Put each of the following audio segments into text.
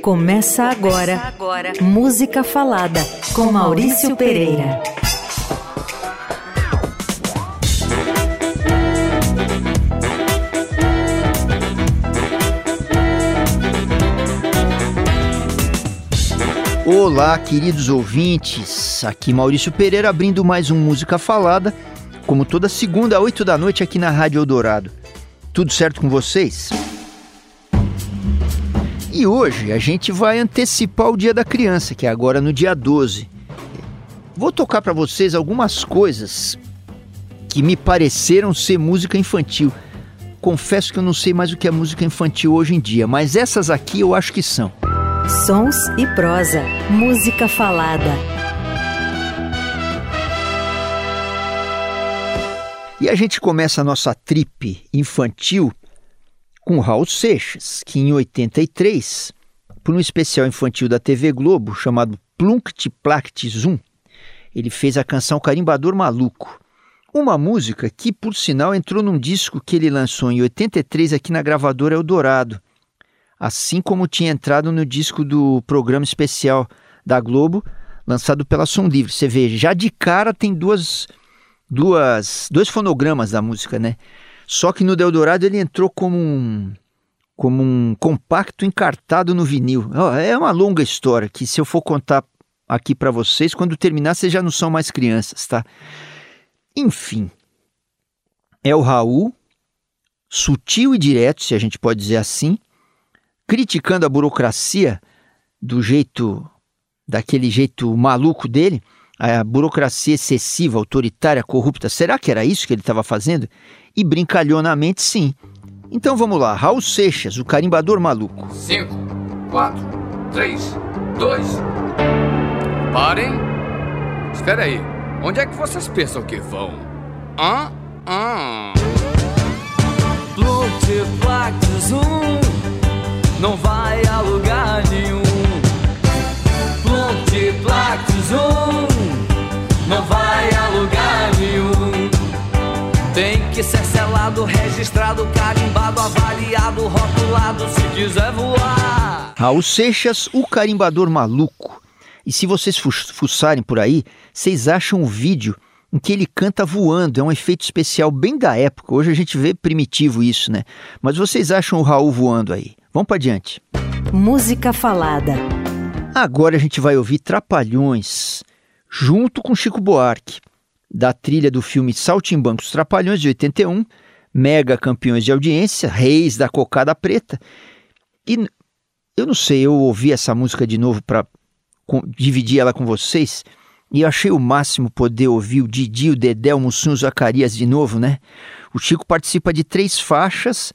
Começa agora, Começa agora. Música Falada com Maurício Pereira. Olá, queridos ouvintes. Aqui Maurício Pereira abrindo mais um Música Falada, como toda segunda, às 8 da noite aqui na Rádio Eldorado. Tudo certo com vocês? E hoje a gente vai antecipar o Dia da Criança, que é agora no dia 12. Vou tocar para vocês algumas coisas que me pareceram ser música infantil. Confesso que eu não sei mais o que é música infantil hoje em dia, mas essas aqui eu acho que são. Sons e prosa, música falada. E a gente começa a nossa trip infantil com Raul Seixas, que em 83, por um especial infantil da TV Globo chamado Plunct Plact Zoom, ele fez a canção Carimbador Maluco. Uma música que, por sinal, entrou num disco que ele lançou em 83 aqui na gravadora Eldorado, assim como tinha entrado no disco do programa especial da Globo, lançado pela Som Livre. Você vê, já de cara tem duas, duas, dois fonogramas da música, né? Só que no Eldorado ele entrou como um, como um compacto encartado no vinil. É uma longa história que se eu for contar aqui para vocês, quando terminar vocês já não são mais crianças, tá? Enfim, é o Raul, sutil e direto, se a gente pode dizer assim, criticando a burocracia do jeito, daquele jeito maluco dele, a burocracia excessiva, autoritária, corrupta. Será que era isso que ele estava fazendo? E brincalhonamente, sim. Então vamos lá, Raul Seixas, o carimbador maluco. 5, 4, 3, 2. Parem! Espera aí, onde é que vocês pensam que vão? Hã? Hã? Multiplactos um não vai a lugar nenhum. Multiplactos um não vai Ser selado, registrado, carimbado, avaliado, rotulado, se quiser voar. Raul Seixas, o carimbador maluco. E se vocês fuçarem por aí, vocês acham um vídeo em que ele canta voando. É um efeito especial bem da época. Hoje a gente vê primitivo isso, né? Mas vocês acham o Raul voando aí? Vamos para adiante. Música falada. Agora a gente vai ouvir Trapalhões junto com Chico Buarque, da trilha do filme Saltimbancos Trapalhões, de 81, mega campeões de audiência, reis da cocada preta. E eu não sei, eu ouvi essa música de novo para dividir ela com vocês e achei o máximo poder ouvir o Didi, o Dedé, o Mussum, o Zacarias de novo, né? O Chico participa de três faixas,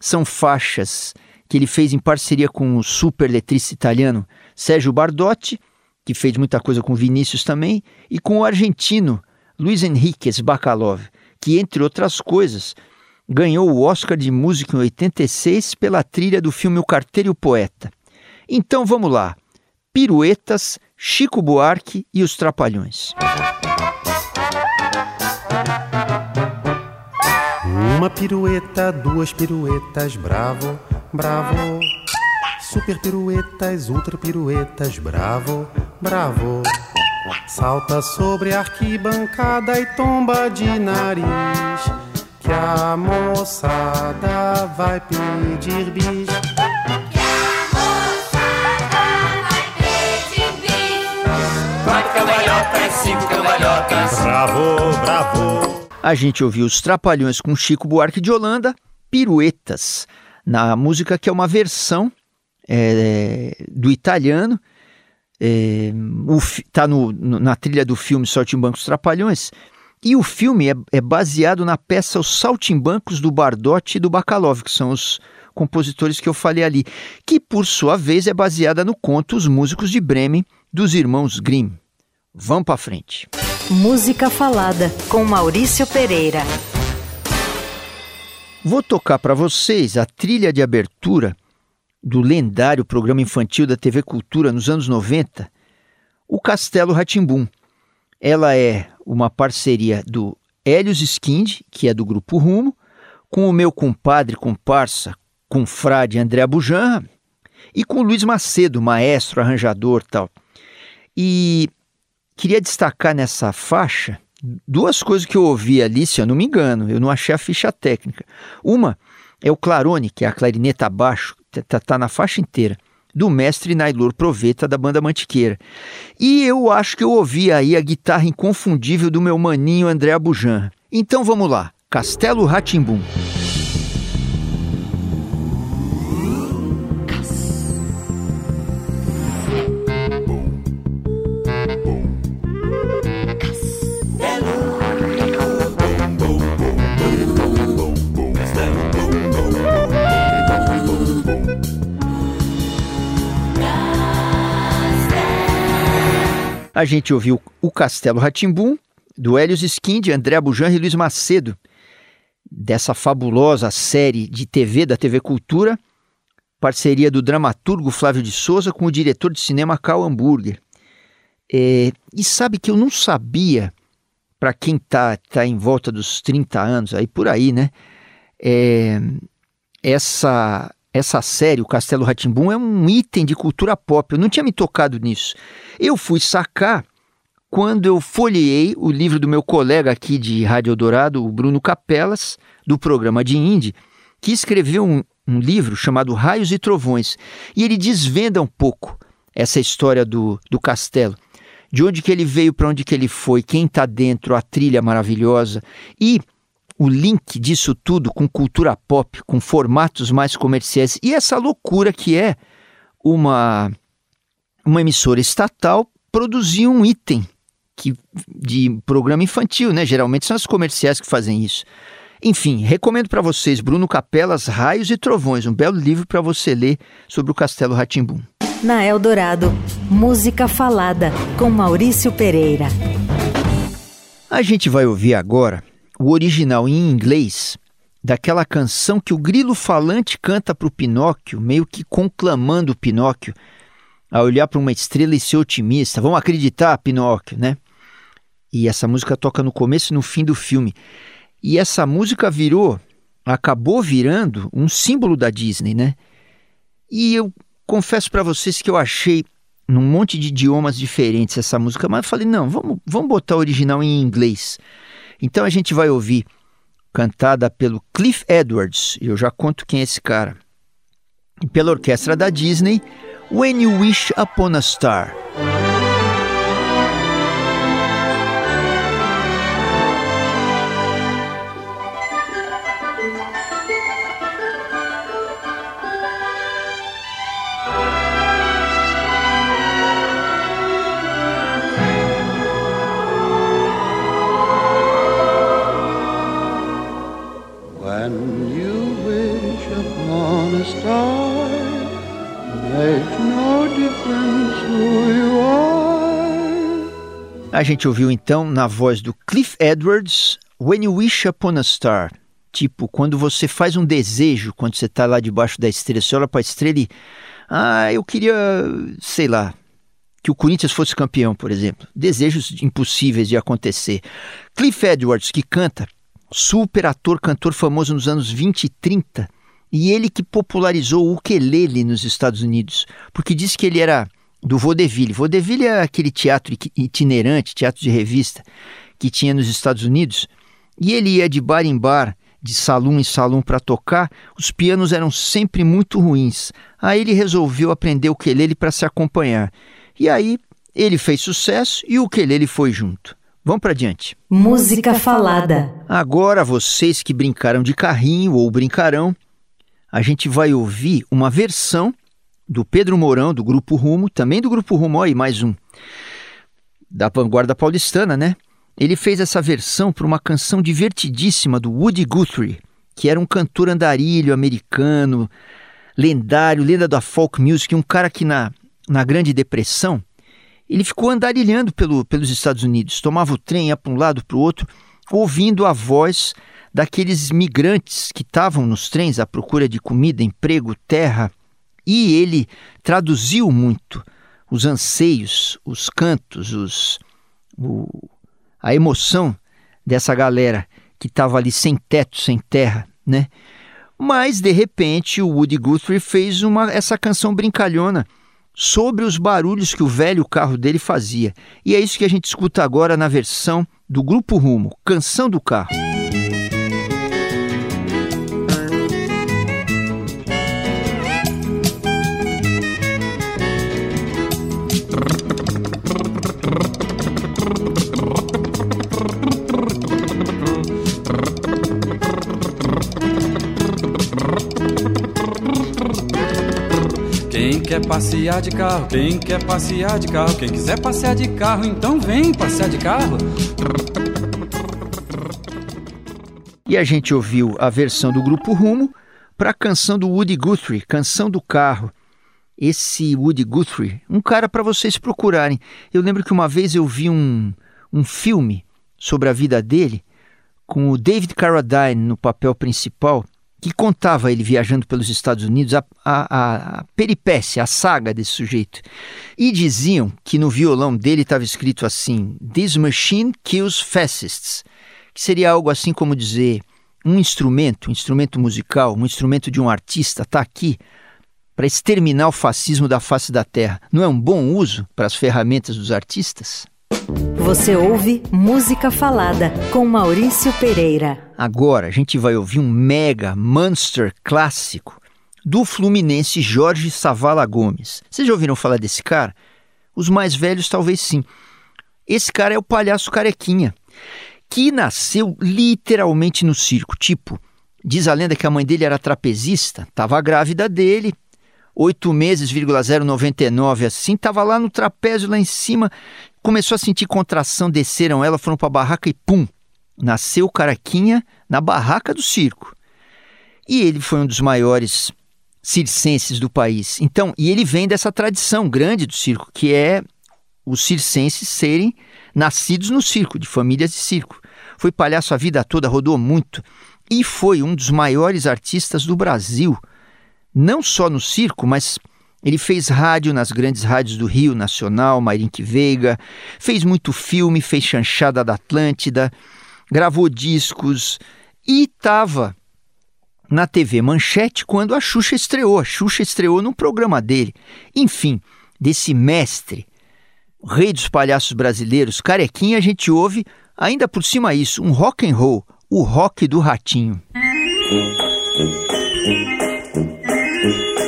são faixas que ele fez em parceria com o super letrista italiano Sérgio Bardotti, que fez muita coisa com Vinícius também, e com o argentino Luiz Henriquez Bacalov, que, entre outras coisas, ganhou o Oscar de Música em 86 pela trilha do filme O Carteiro e Poeta. Então vamos lá. Piruetas, Chico Buarque e os Trapalhões. Uma pirueta, duas piruetas, bravo, bravo. Super piruetas, ultra piruetas, bravo, bravo. Salta sobre a arquibancada e tomba de nariz. Que a moçada vai pedir bis. Que a moçada vai pedir bis. Quatro cambalhotas, cinco cambalhotas. Bravo, bravo. A gente ouviu os Trapalhões com Chico Buarque de Holanda, Piruetas, na música que é uma versão é, do italiano, está é, no, na trilha do filme Saltimbancos Trapalhões, e o filme é, é, baseado na peça Os Saltimbancos do Bardotti e do Bacalov, que são os compositores que eu falei ali, que por sua vez é baseada no conto Os Músicos de Bremen, dos irmãos Grimm. Vamos para frente. Música Falada, com Maurício Pereira. Vou tocar para vocês a trilha de abertura do lendário programa infantil da TV Cultura nos anos 90, o Castelo Ratimbum. Ela é uma parceria do Helios Skind, que é do Grupo Rumo, com o meu compadre, comparsa, confrade André Bujanra, E com o Luiz Macedo, maestro, arranjador tal. E queria destacar nessa faixa duas coisas que eu ouvi ali, se eu não me engano, eu não achei a ficha técnica. Uma é o clarone, que é a clarineta abaixo, tá, tá na faixa inteira, do mestre Nailor Proveta da banda Mantiqueira. E eu acho que eu ouvi aí a guitarra inconfundível do meu maninho André Abujan. Então vamos lá, Castelo Ratimbum. A gente ouviu o Castelo Ratimbum, do Helios Skind, André Bujan e Luiz Macedo, dessa fabulosa série de TV da TV Cultura, parceria do dramaturgo Flávio de Souza com o diretor de cinema Karl Hamburger. É, e sabe que eu não sabia, para quem tá, tá em volta dos 30 anos, aí por aí, né? É, essa, essa série, o Castelo Ratimbum, é um item de cultura pop. Eu não tinha me tocado nisso. Eu fui sacar quando eu folheei o livro do meu colega aqui de Rádio Eldorado, o Bruno Capelas, do programa de Indie, que escreveu um, um livro chamado Raios e Trovões. E ele desvenda um pouco essa história do, do castelo. De onde que ele veio, para onde que ele foi, quem está dentro, a trilha maravilhosa. E o link disso tudo com cultura pop, com formatos mais comerciais e essa loucura que é uma, uma emissora estatal produzir um item que, de programa infantil, né? Geralmente são as comerciais que fazem isso. Enfim, recomendo para vocês Bruno Capelas, Raios e Trovões, um belo livro para você ler sobre o Castelo Ratimbum. Na Eldorado, música falada com Maurício Pereira. A gente vai ouvir agora o original em inglês daquela canção que o grilo falante canta para o Pinóquio, meio que conclamando o Pinóquio a olhar para uma estrela e ser otimista. Vamos acreditar, Pinóquio, né? E essa música toca no começo e no fim do filme. E essa música virou, acabou virando um símbolo da Disney, né? E eu confesso para vocês que eu achei num monte de idiomas diferentes essa música, mas eu falei, não, vamos, vamos botar o original em inglês. Então a gente vai ouvir cantada pelo Cliff Edwards, eu já conto quem é esse cara, e pela orquestra da Disney, When You Wish Upon a Star. A gente ouviu então na voz do Cliff Edwards, When You Wish Upon a Star. Tipo, quando você faz um desejo, quando você está lá debaixo da estrela, você olha para a estrela e. Ah, eu queria, sei lá, que o Corinthians fosse campeão, por exemplo. Desejos impossíveis de acontecer. Cliff Edwards, que canta, super ator, cantor famoso nos anos 20 e 30, e ele que popularizou o ukulele nos Estados Unidos, porque disse que ele era do vaudeville. Vaudeville é aquele teatro itinerante, teatro de revista, que tinha nos Estados Unidos, e ele ia de bar em bar, de salão em salão para tocar, os pianos eram sempre muito ruins. Aí ele resolveu aprender o ukulele para se acompanhar. E aí ele fez sucesso e o ukulele foi junto. Vamos para adiante. Música falada. Agora, vocês que brincaram de carrinho ou brincarão, a gente vai ouvir uma versão do Pedro Mourão, do Grupo Rumo, também do Grupo Rumo, aí mais um, da vanguarda paulistana, né? Ele fez essa versão para uma canção divertidíssima do Woody Guthrie, que era um cantor andarilho americano, lendário, lenda da folk music, um cara que na, na Grande Depressão ele ficou andarilhando pelo, pelos Estados Unidos, tomava o trem, ia para um lado, para o outro, ouvindo a voz daqueles migrantes que estavam nos trens à procura de comida, emprego, terra. E ele traduziu muito os anseios, os cantos, os, o, a emoção dessa galera que estava ali sem teto, sem terra, né? Mas, de repente, o Woody Guthrie fez uma, essa canção brincalhona sobre os barulhos que o velho carro dele fazia. E é isso que a gente escuta agora na versão do Grupo Rumo, Canção do Carro. Quer passear de carro, quem quer passear de carro, quem quiser passear de carro, então vem passear de carro. E a gente ouviu a versão do Grupo Rumo para a canção do Woody Guthrie, Canção do Carro. Esse Woody Guthrie, um cara para vocês procurarem. Eu lembro que uma vez eu vi um, um filme sobre a vida dele com o David Carradine no papel principal, que contava ele viajando pelos Estados Unidos, a, a, a peripécia, a saga desse sujeito. E diziam que no violão dele estava escrito assim: This machine kills fascists que seria algo assim como dizer um instrumento, um instrumento musical, um instrumento de um artista está aqui para exterminar o fascismo da face da terra. Não é um bom uso para as ferramentas dos artistas? Você ouve Música Falada com Maurício Pereira. Agora a gente vai ouvir um mega monster clássico do fluminense Jorge Savala Gomes. Vocês já ouviram falar desse cara? Os mais velhos talvez sim. Esse cara é o palhaço carequinha que nasceu literalmente no circo. Tipo, diz a lenda que a mãe dele era trapezista, estava grávida dele, oito meses, 099 assim, estava lá no trapézio lá em cima, começou a sentir contração, desceram ela, foram para a barraca e pum, nasceu o Caraquinha na barraca do circo. E ele foi um dos maiores circenses do país. Então, e ele vem dessa tradição grande do circo, que é os circenses serem nascidos no circo, de famílias de circo. Foi palhaço a vida toda, rodou muito e foi um dos maiores artistas do Brasil. Não só no circo, mas ele fez rádio nas grandes rádios do Rio Nacional, Mairink Veiga, fez muito filme, fez chanchada da Atlântida, gravou discos e estava na TV Manchete quando a Xuxa estreou. A Xuxa estreou num programa dele. Enfim, desse mestre rei dos palhaços brasileiros, Carequinha, a gente ouve, ainda por cima isso, um rock and roll, o rock do ratinho.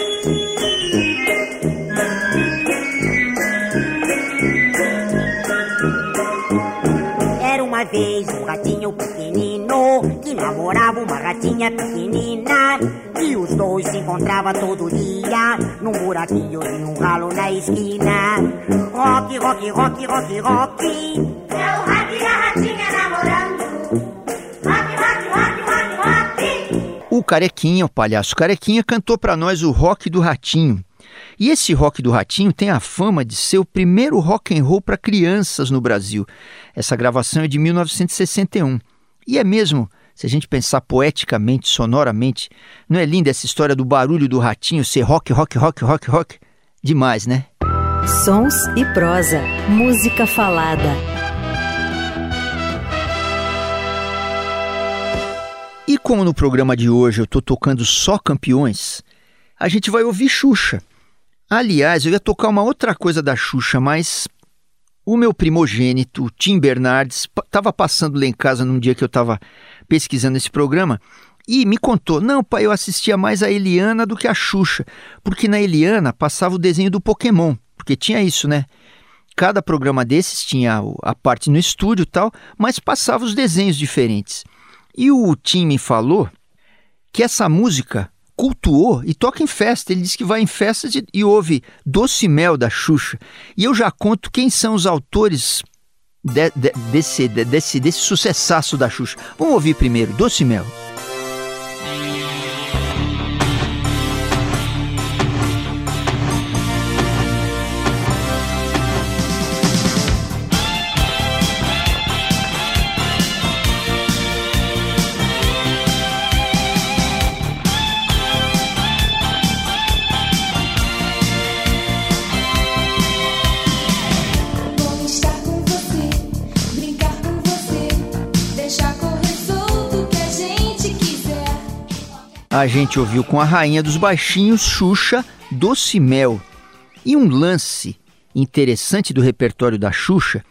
namorava uma ratinha pequenina. E os dois se encontravam todo dia num buraquinho e num ralo na esquina. Rock, rock, rock, rock, rock. É o rato e a ratinha namorando. Rock, rock, rock, rock, rock. O Carequinha, o palhaço Carequinha, cantou para nós o rock do ratinho. E esse rock do ratinho tem a fama de ser o primeiro rock and roll para crianças no Brasil. Essa gravação é de 1961. E é mesmo, se a gente pensar poeticamente, sonoramente, não é linda essa história do barulho do ratinho ser rock, rock, rock, rock, rock? Demais, né? Sons e prosa. Música falada. E como no programa de hoje eu estou tocando só campeões, a gente vai ouvir Xuxa. Aliás, eu ia tocar uma outra coisa da Xuxa, mas o meu primogênito, Tim Bernardes, estava passando lá em casa num dia que eu estava pesquisando esse programa e me contou: não, pai, eu assistia mais a Eliana do que a Xuxa, porque na Eliana passava o desenho do Pokémon, porque tinha isso, né? Cada programa desses tinha a parte no estúdio e tal, mas passava os desenhos diferentes. E o Tim me falou que essa música cultuou e toca em festa. Ele disse que vai em festas e, e ouve Doce Mel da Xuxa. E eu já conto quem são os autores de- de- desse, de- desse, desse sucessaço da Xuxa. Vamos ouvir primeiro Doce Mel. A gente ouviu com a rainha dos baixinhos, Xuxa, Doce Mel. E um lance interessante do repertório da Xuxa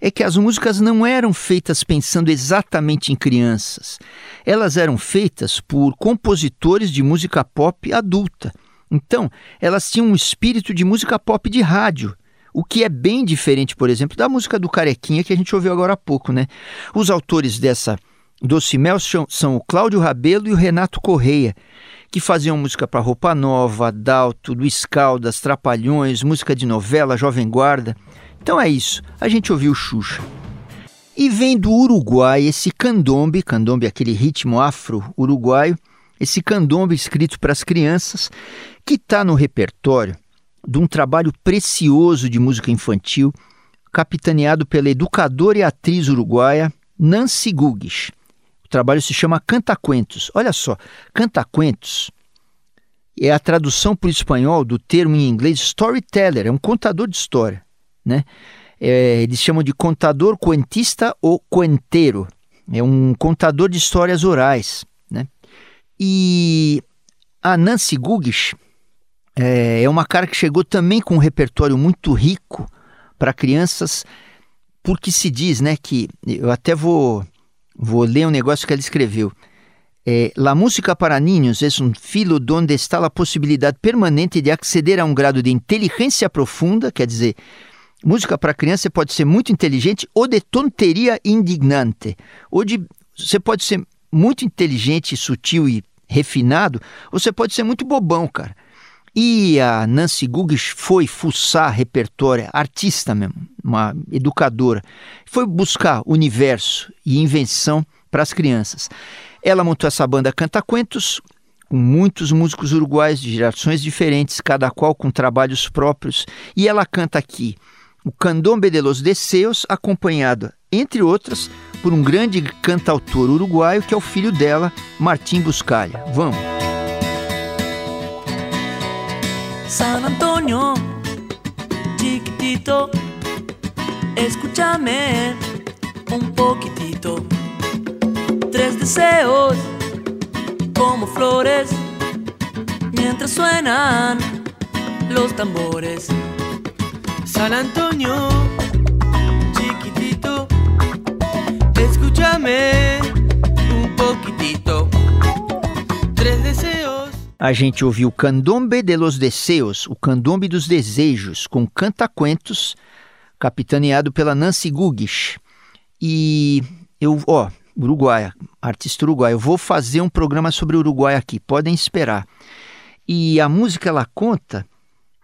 é que as músicas não eram feitas pensando exatamente em crianças. Elas eram feitas por compositores de música pop adulta. Então, elas tinham um espírito de música pop de rádio, o que é bem diferente, por exemplo, da música do Carequinha que a gente ouviu agora há pouco, né? Os autores dessa Doce Mel são o Cláudio Rabelo e o Renato Correia, que faziam música para Roupa Nova, Adalto, Luiz Caldas, Trapalhões, música de novela, Jovem Guarda. Então é isso, a gente ouviu Xuxa. E vem do Uruguai esse candombe, candombe é aquele ritmo afro-uruguaio, esse candombe escrito para as crianças, que está no repertório de um trabalho precioso de música infantil, capitaneado pela educadora e atriz uruguaia Nancy Gugues. Trabalho se chama Cantacuentos. Olha só, Cantacuentos é a tradução para o espanhol do termo em inglês storyteller, é um contador de história né? É, eles chamam de contador cuentista ou cuenteiro. É um contador de histórias orais, né? E a Nancy Gugish é, é uma cara que chegou também com um repertório muito rico para crianças, porque se diz, né, que eu até vou vou ler um negócio que ela escreveu. É, la música para niños é um filo donde está a possibilidade permanente de acceder a um grado de inteligência profunda, quer dizer, Música para criança pode ser muito inteligente ou de tonteria indignante. Ou de, você pode ser muito inteligente, sutil e refinado, ou você pode ser muito bobão, cara. E a Nancy Gugish foi fuçar repertório, artista mesmo, uma educadora. Foi buscar universo e invenção para as crianças. Ela montou essa banda Cantacuentos, com muitos músicos uruguais de gerações diferentes, cada qual com trabalhos próprios, e ela canta aqui o Candombe de los Deseos, acompanhada, entre outras, por um grande cantautor uruguaio que é o filho dela, Martim Buscalha. Vamos! San Antonio, chiquitito, escúchame un poquitito. Tres deseos como flores mientras suenan los tambores. San Antonio, chiquitito, escúchame un poquitito. A gente ouviu Candombe de los Deseos, o Candombe dos Desejos, com cantacuentos, capitaneado pela Nancy Gugish. E eu, ó, Uruguaia, artista uruguaia, eu vou fazer um programa sobre Uruguai aqui, podem esperar. E a música ela conta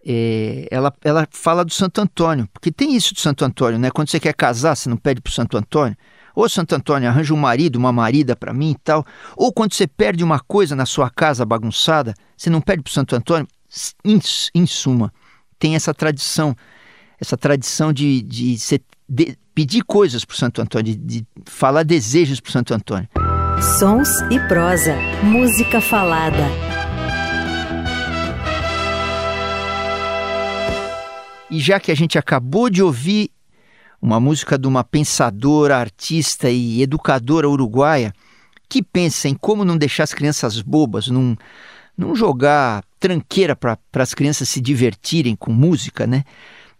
é, ela, ela fala do Santo Antônio, porque tem isso do Santo Antônio, né? Quando você quer casar, você não pede para o Santo Antônio. Ou Santo Antônio, arranja um marido, uma marida para mim e tal. Ou quando você perde uma coisa na sua casa bagunçada, você não pede para Santo Antônio. Em, em suma, tem essa tradição, essa tradição de, de, de pedir coisas para Santo Antônio, de, de falar desejos para Santo Antônio. Sons e prosa, música falada. E já que a gente acabou de ouvir uma música de uma pensadora, artista e educadora uruguaia que pensa em como não deixar as crianças bobas, não, não jogar tranqueira para as crianças se divertirem com música, né?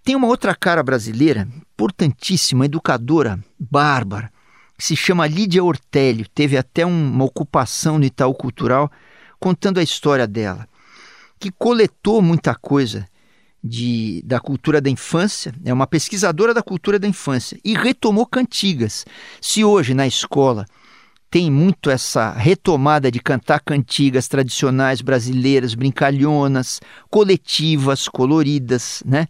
Tem uma outra cara brasileira, importantíssima, educadora, bárbara, que se chama Lídia Ortélio. Teve até uma ocupação no Itaú Cultural contando a história dela, que coletou muita coisa de, da cultura da infância, é uma pesquisadora da cultura da infância e retomou cantigas. Se hoje na escola tem muito essa retomada de cantar cantigas tradicionais brasileiras, brincalhonas, coletivas, coloridas, né?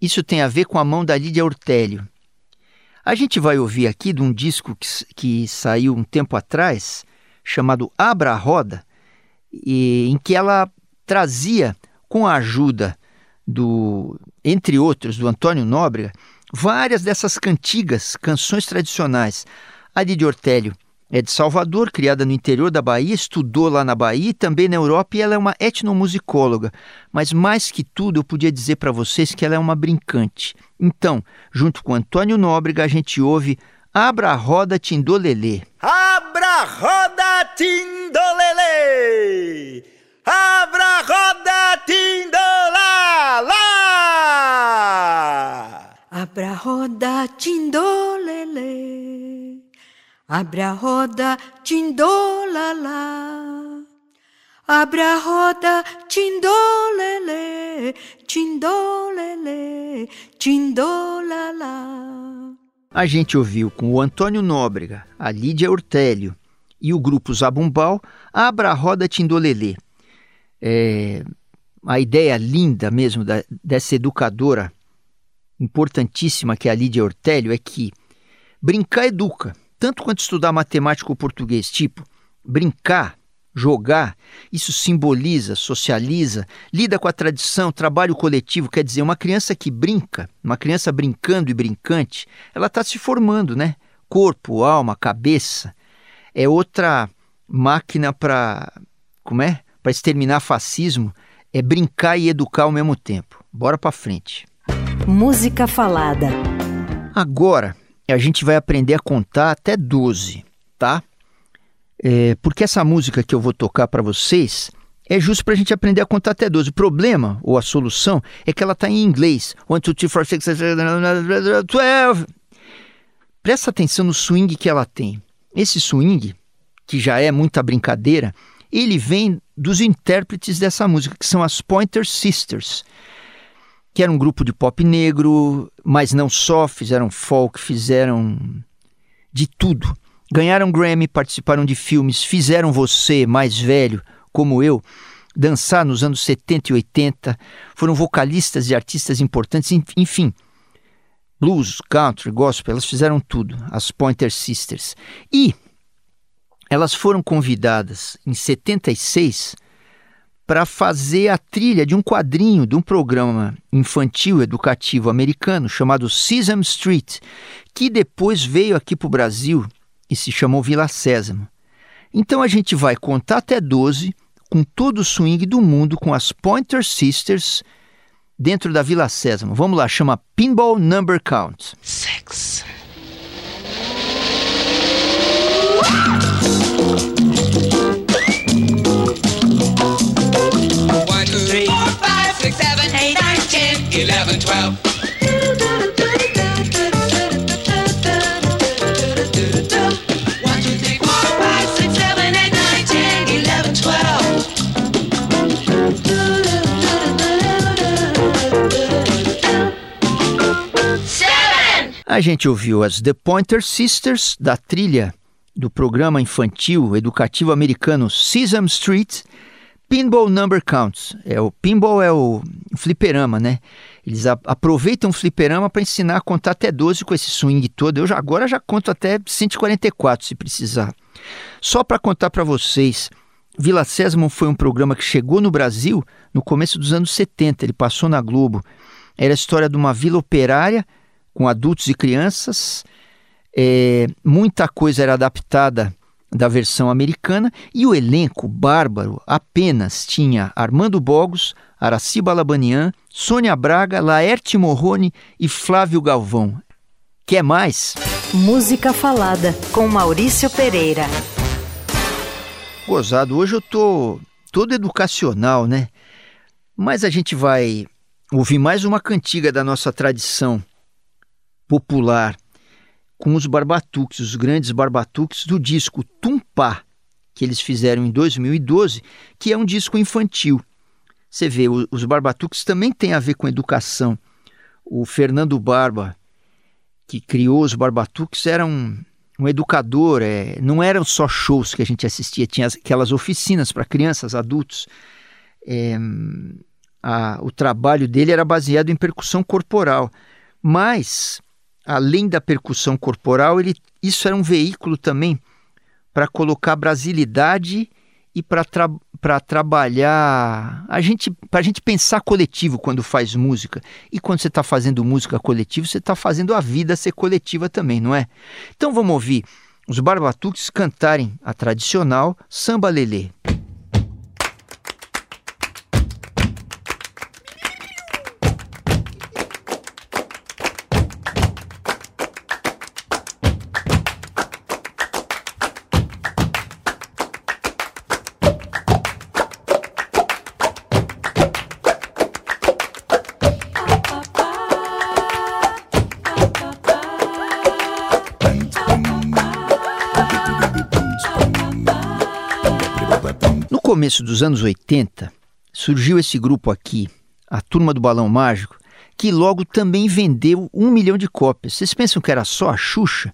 Isso tem a ver com a mão da Lídia Ortélio. A gente vai ouvir aqui de um disco que, que saiu um tempo atrás, chamado Abra a Roda, e, em que ela trazia, com a ajuda do, entre outros, do Antônio Nóbrega, várias dessas cantigas, canções tradicionais. A de Ortélio é de Salvador, criada no interior da Bahia, estudou lá na Bahia e também na Europa, e ela é uma etnomusicóloga. Mas mais que tudo, eu podia dizer para vocês que ela é uma brincante. Então, junto com Antônio Nóbrega, a gente ouve Abra a roda Tindolelê. Abra a roda Tindolelê! Abra a roda Tindolala! Abra a roda Tindolelê! Abra a roda Tindolala! Abra a roda Tindolelê! Tindolelê! Tindolala! A gente ouviu com o Antônio Nóbrega, a Lídia Ortélio e o grupo Zabumbal Abra a Roda Tindolelê. É, a ideia linda mesmo da, dessa educadora importantíssima que é a Lídia Ortélio é que brincar educa, tanto quanto estudar matemática ou português. Tipo, brincar, jogar, isso simboliza, socializa, lida com a tradição, trabalho coletivo. Quer dizer, uma criança que brinca, uma criança brincando e brincante, ela está se formando, né? Corpo, alma, cabeça. É outra máquina para. Como é? Para exterminar fascismo. É brincar e educar ao mesmo tempo. Bora para frente. Música falada. Agora, a gente vai aprender a contar até 12, tá? É, porque essa música que eu vou tocar para vocês é justo para a gente aprender a contar até 12. O problema, ou a solução, é que ela está em inglês. 1, 2, 3, 4, 6, 7, 8, 12. Presta atenção no swing que ela tem. Esse swing, que já é muita brincadeira, ele vem dos intérpretes dessa música, que são as Pointer Sisters, que era um grupo de pop negro, mas não só, fizeram folk, fizeram de tudo. Ganharam Grammy, participaram de filmes, fizeram você, mais velho, como eu, dançar nos anos 70 e 80, foram vocalistas e artistas importantes, enfim. Blues, country, gospel, elas fizeram tudo, as Pointer Sisters. E elas foram convidadas em 76 para fazer a trilha de um quadrinho de um programa infantil educativo americano chamado Sesame Street, que depois veio aqui para o Brasil e se chamou Vila Sésamo. Então a gente vai contar até 12 com todo o swing do mundo com as Pointer Sisters dentro da Vila Sésamo. Vamos lá, chama Pinball Number Count. Sex. One, 11, 12. A gente ouviu as The Pointer Sisters da trilha do programa infantil educativo americano Sesame Street Pinball Number Counts. É o pinball é o fliperama, né? Eles a- aproveitam o fliperama para ensinar a contar até 12 com esse swing todo. Eu já, agora já conto até 144 se precisar. Só para contar para vocês, Vila Sésamo foi um programa que chegou no Brasil no começo dos anos 70. Ele passou na Globo. Era a história de uma vila operária com adultos e crianças. É, muita coisa era adaptada da versão americana e o elenco bárbaro apenas tinha Armando Bogos, Araci Balabanian, Sônia Braga, Laerte Morrone e Flávio Galvão. Quer mais? Música falada com Maurício Pereira. Gozado, hoje eu tô todo educacional, né? Mas a gente vai ouvir mais uma cantiga da nossa tradição popular com os barbatuques, os grandes barbatuques do disco Tumpá, que eles fizeram em 2012, que é um disco infantil. Você vê, os barbatuques também têm a ver com educação. O Fernando Barba, que criou os barbatuques, era um, um educador, é, não eram só shows que a gente assistia, tinha as- aquelas oficinas para crianças, adultos. É, a- o trabalho dele era baseado em percussão corporal, mas além da percussão corporal, ele, isso era um veículo também para colocar brasilidade e para tra trabalhar a gente para a gente pensar coletivo quando faz música. E quando você está fazendo música coletiva você está fazendo a vida ser coletiva também não é? Então vamos ouvir os barbatuques cantarem a tradicional samba lelê começo dos anos 80, surgiu esse grupo aqui, a Turma do Balão Mágico, que logo também vendeu um milhão de cópias. Vocês pensam que era só a Xuxa,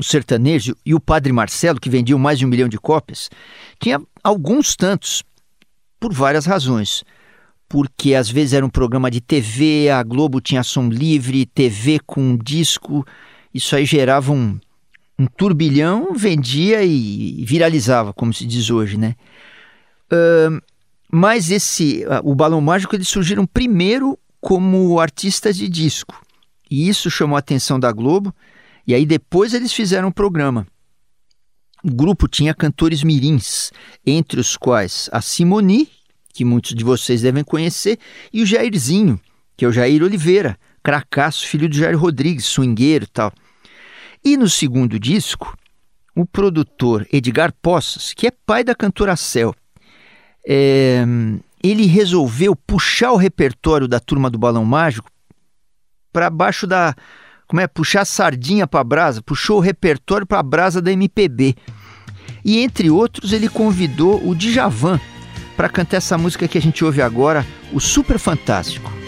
o sertanejo e o Padre Marcelo, que vendiam mais de um milhão de cópias? Tinha alguns tantos, por várias razões. Porque às vezes era um programa de TV, a Globo tinha som livre, TV com disco, isso aí gerava um, um turbilhão, vendia e viralizava, como se diz hoje, né? Mas esse, o Balão Mágico, eles surgiram primeiro como artistas de disco. E isso chamou a atenção da Globo, e aí depois eles fizeram um programa. O grupo tinha cantores mirins, entre os quais a Simoni, que muitos de vocês devem conhecer, e o Jairzinho, que é o Jair Oliveira, cracaço, filho do Jair Rodrigues, swingueiro e tal. E no segundo disco, o produtor Edgar Poças, que é pai da cantora Cel, é, ele resolveu puxar o repertório da turma do Balão Mágico para baixo da. Como é? Puxar a sardinha para a brasa, puxou o repertório para a brasa da MPB. E entre outros, ele convidou o Djavan para cantar essa música que a gente ouve agora, o Super Fantástico.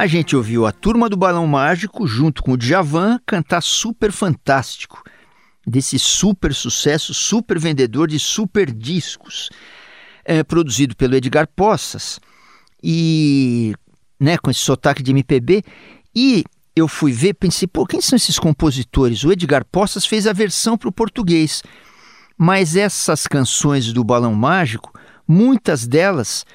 A gente ouviu a Turma do Balão Mágico, junto com o Djavan, cantar Super Fantástico, desse super sucesso, super vendedor de super discos, é, produzido pelo Edgar Poças, e né, com esse sotaque de MPB. E eu fui ver, pensei, pô, quem são esses compositores? O Edgar Poças fez a versão para o português, mas essas canções do Balão Mágico, muitas delas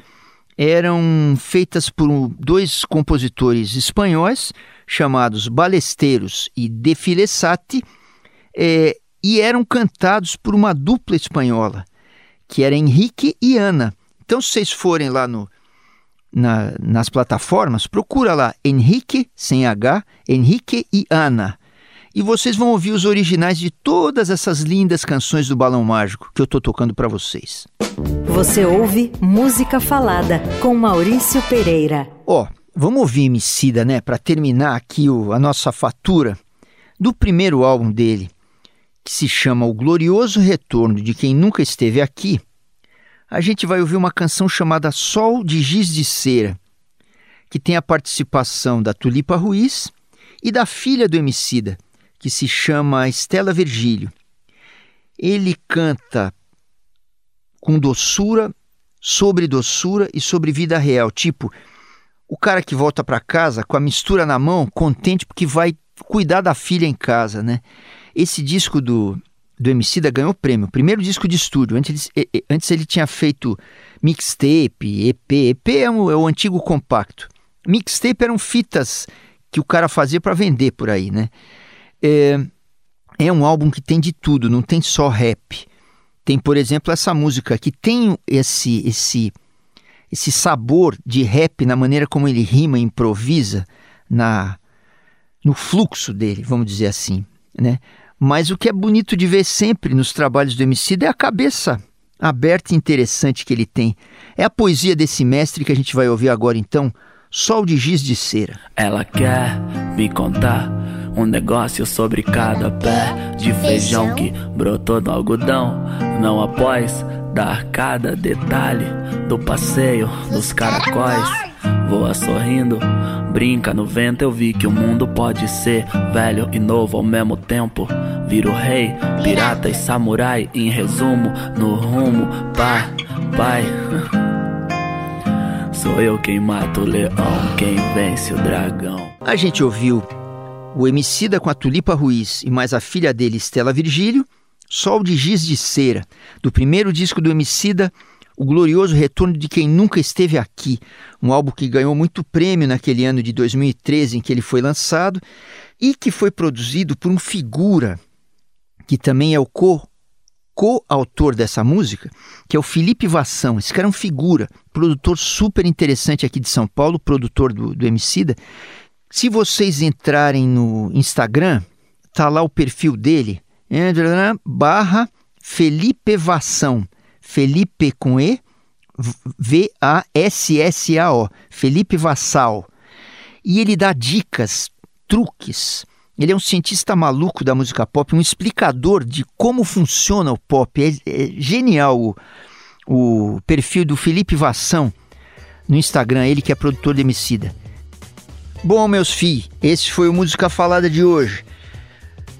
eram feitas por dois compositores espanhóis chamados Balesteiros e De Filesati é, e eram cantados por uma dupla espanhola que era Henrique e Ana. Então, se vocês forem lá no, na, nas plataformas, procura lá Henrique sem H, Henrique e Ana. E vocês vão ouvir os originais de todas essas lindas canções do Balão Mágico que eu estou tocando para vocês. Você ouve Música Falada com Maurício Pereira. Ó, oh, vamos ouvir Emicida, né, para terminar aqui o, a nossa fatura do primeiro álbum dele, que se chama O Glorioso Retorno de Quem Nunca Esteve Aqui. A gente vai ouvir uma canção chamada Sol de Giz de Cera, que tem a participação da Tulipa Ruiz e da filha do Emicida, que se chama Estela Virgílio. Ele canta com doçura, sobre doçura e sobre vida real. Tipo, o cara que volta para casa com a mistura na mão, contente porque vai cuidar da filha em casa, né? Esse disco do, do Emicida ganhou prêmio, primeiro disco de estúdio. Antes, antes ele tinha feito mixtape, EP. EP é, um, é o antigo compacto. Mixtape eram fitas que o cara fazia para vender por aí, né? É, é um álbum que tem de tudo, não tem só rap. Tem, por exemplo, essa música que tem esse esse esse sabor de rap na maneira como ele rima, improvisa, na no fluxo dele, vamos dizer assim, né? Mas o que é bonito de ver sempre nos trabalhos do MC é a cabeça aberta e interessante que ele tem. É a poesia desse mestre que a gente vai ouvir agora então, Sol de Giz de Cera. Ela quer me contar um negócio sobre cada pé de feijão que brotou no algodão. Não após dar cada detalhe do passeio dos caracóis. Voa sorrindo, brinca no vento. Eu vi que o mundo pode ser velho e novo ao mesmo tempo. Viro rei, pirata e samurai. Em resumo, no rumo, pá, pai. Sou eu quem mata o leão, quem vence o dragão. A gente ouviu o Emicida com a Tulipa Ruiz e mais a filha dele, Estela Virgílio, Sol de Giz de Cera, do primeiro disco do Emicida, O Glorioso Retorno de Quem Nunca Esteve Aqui, um álbum que ganhou muito prêmio naquele ano de 2013 em que ele foi lançado e que foi produzido por um figura que também é o co coautor dessa música, que é o Felipe Vassão. Esse cara é um figura, produtor super interessante aqui de São Paulo, produtor do, do Emicida. Se vocês entrarem no Instagram, tá lá o perfil dele, barra Felipe Vassão. Felipe com E, V-A-S-S-A-O. Felipe Vassal. E ele dá dicas, truques. Ele é um cientista maluco da música pop, um explicador de como funciona o pop. É, é genial o, o perfil do Felipe Vassão no Instagram, ele que é produtor de Emicida. Bom, meus filhos, esse foi o Música Falada de hoje.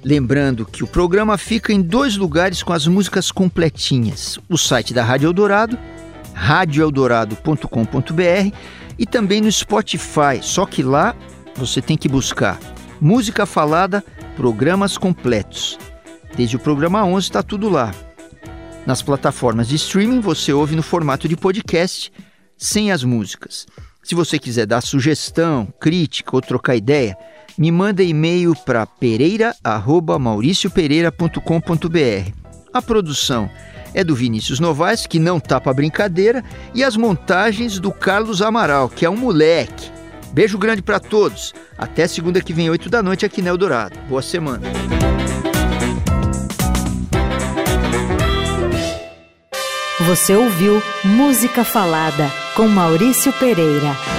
Lembrando que o programa fica em dois lugares com as músicas completinhas: o site da Rádio Eldorado, radioeldorado.com.br e também no Spotify. Só que lá você tem que buscar música falada, programas completos. Desde o programa 11 está tudo lá. Nas plataformas de streaming você ouve no formato de podcast, sem as músicas. Se você quiser dar sugestão, crítica ou trocar ideia, me manda e-mail para pereira@mauriciopereira.com.br. A produção é do Vinícius Novaes, que não tá para brincadeira, e as montagens do Carlos Amaral, que é um moleque. Beijo grande para todos. Até segunda que vem, 8 da noite, aqui na Eldorado. Boa semana. Você ouviu Música Falada com Maurício Pereira.